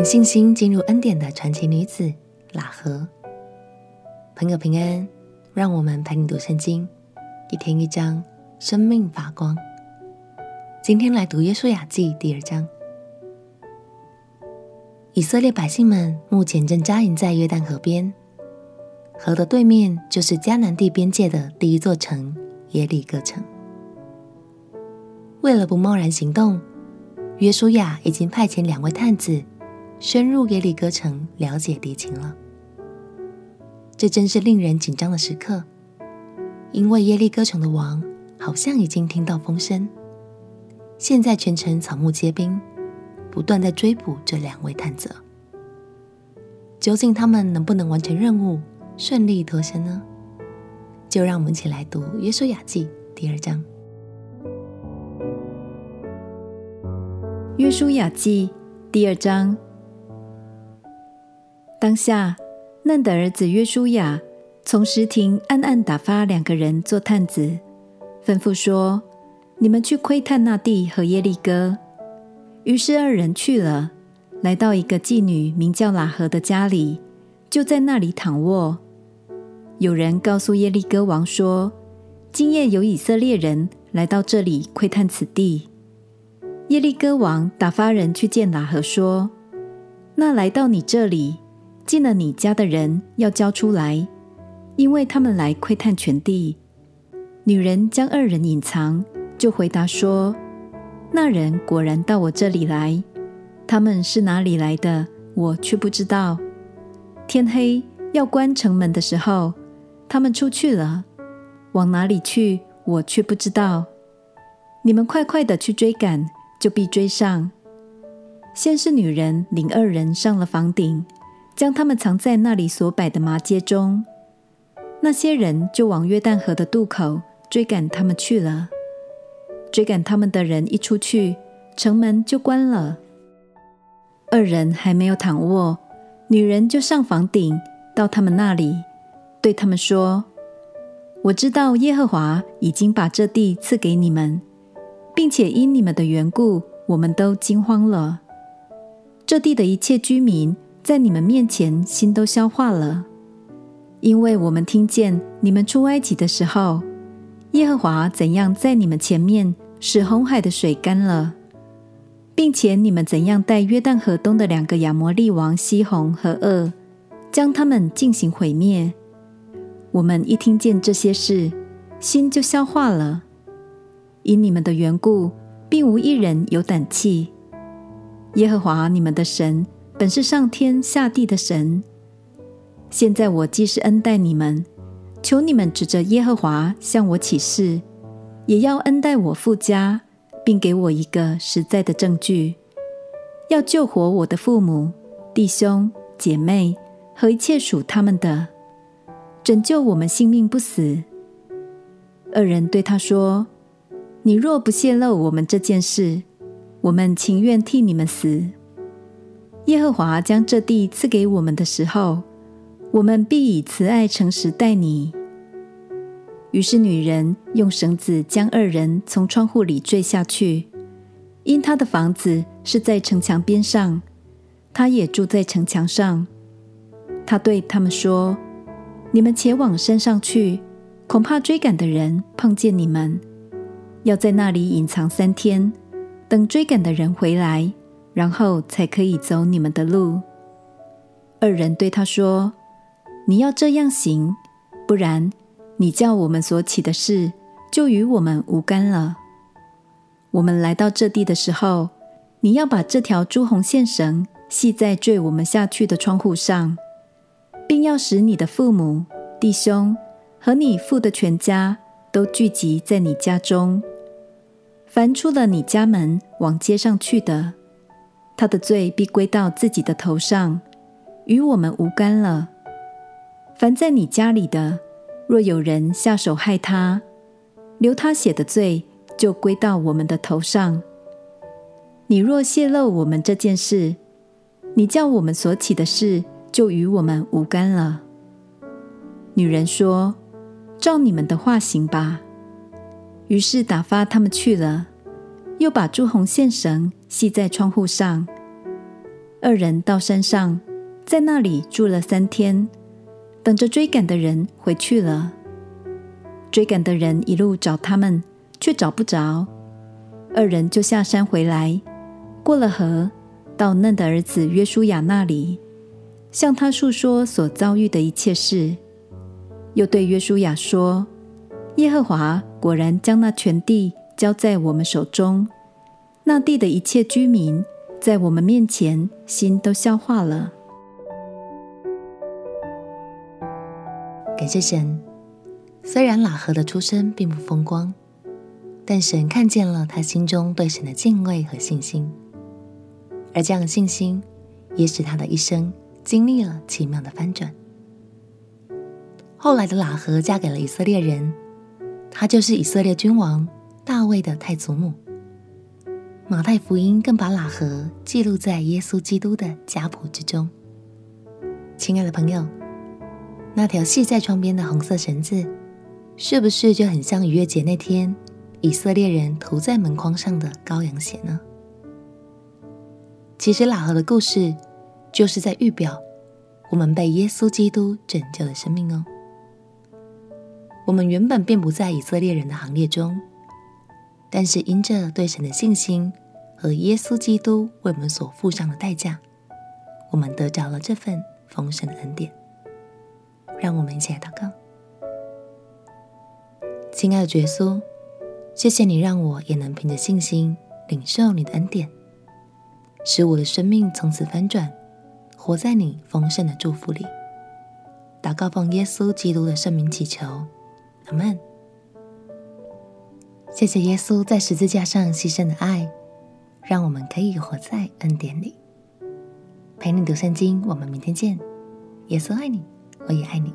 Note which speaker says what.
Speaker 1: 凭信心进入恩典的传奇女子喇合。朋友平安，让我们陪你读圣经，一天一章，生命发光。今天来读约书亚记第二章。以色列百姓们目前正扎营在约旦河边，河的对面就是迦南地边界的第一座城耶利哥城。为了不贸然行动，约书亚已经派遣两位探子深入耶利哥城了解敌情了。这真是令人紧张的时刻，因为耶利哥城的王好像已经听到风声，现在全城草木皆兵，不断在追捕这两位探子。究竟他们能不能完成任务，顺利脱身呢？就让我们一起来读《约书亚记》第二章。
Speaker 2: 《约书亚记》第二章，当下。嫩的儿子约书亚从石亭暗暗打发两个人做探子，吩咐说：“你们去窥探那地和耶利哥。”于是二人去了，来到一个妓女名叫喇合的家里，就在那里躺卧。有人告诉耶利哥王说：“今夜有以色列人来到这里窥探此地。”耶利哥王打发人去见喇合说：“那来到你这里。”进了你家的人要交出来，因为他们来窥探全地。女人将二人隐藏，就回答说：“那人果然到我这里来，他们是哪里来的，我却不知道。天黑要关城门的时候，他们出去了，往哪里去，我却不知道。你们快快的去追赶，就必追上。先是女人领二人上了房顶。”将他们藏在那里所摆的麻街中，那些人就往约旦河的渡口追赶他们去了。追赶他们的人一出去，城门就关了。二人还没有躺卧，女人就上房顶到他们那里，对他们说：“我知道耶和华已经把这地赐给你们，并且因你们的缘故，我们都惊慌了。这地的一切居民。”在你们面前，心都消化了，因为我们听见你们出埃及的时候，耶和华怎样在你们前面使红海的水干了，并且你们怎样带约旦河东的两个亚摩利王西宏和噩，将他们进行毁灭。我们一听见这些事，心就消化了。因你们的缘故，并无一人有胆气。耶和华你们的神。本是上天下地的神。现在我既是恩待你们，求你们指着耶和华向我起誓，也要恩待我父家，并给我一个实在的证据，要救活我的父母、弟兄、姐妹和一切属他们的，拯救我们性命不死。二人对他说：“你若不泄露我们这件事，我们情愿替你们死。”耶和华将这地赐给我们的时候，我们必以慈爱诚实待你。于是女人用绳子将二人从窗户里坠下去，因她的房子是在城墙边上，她也住在城墙上。她对他们说：“你们且往山上去，恐怕追赶的人碰见你们，要在那里隐藏三天，等追赶的人回来。”然后才可以走你们的路。二人对他说：“你要这样行，不然你叫我们所起的事就与我们无干了。我们来到这地的时候，你要把这条朱红线绳系在坠我们下去的窗户上，并要使你的父母、弟兄和你父的全家都聚集在你家中。凡出了你家门往街上去的。”他的罪必归到自己的头上，与我们无干了。凡在你家里的，若有人下手害他，流他血的罪就归到我们的头上。你若泄露我们这件事，你叫我们所起的事就与我们无干了。女人说：“照你们的话行吧。”于是打发他们去了。又把朱红线绳系在窗户上。二人到山上，在那里住了三天，等着追赶的人回去了。追赶的人一路找他们，却找不着。二人就下山回来，过了河，到嫩的儿子约书亚那里，向他述说所遭遇的一切事，又对约书亚说：“耶和华果然将那全地交在我们手中，那地的一切居民。”在我们面前，心都消化了。
Speaker 1: 感谢神，虽然喇合的出身并不风光，但神看见了他心中对神的敬畏和信心，而这样的信心也使他的一生经历了奇妙的翻转。后来的喇合嫁给了以色列人，她就是以色列君王大卫的太祖母。马太福音更把喇合记录在耶稣基督的家谱之中。亲爱的朋友，那条系在窗边的红色绳子，是不是就很像逾越节那天以色列人涂在门框上的羔羊血呢？其实喇合的故事，就是在预表我们被耶稣基督拯救的生命哦。我们原本并不在以色列人的行列中。但是，因着对神的信心和耶稣基督为我们所付上的代价，我们得着了这份丰盛的恩典。让我们一起来祷告：亲爱的耶稣，谢谢你让我也能凭着信心领受你的恩典，使我的生命从此翻转，活在你丰盛的祝福里。祷告奉耶稣基督的圣名祈求，阿门。谢谢耶稣在十字架上牺牲的爱，让我们可以活在恩典里。陪你读圣经，我们明天见。耶稣爱你，我也爱你。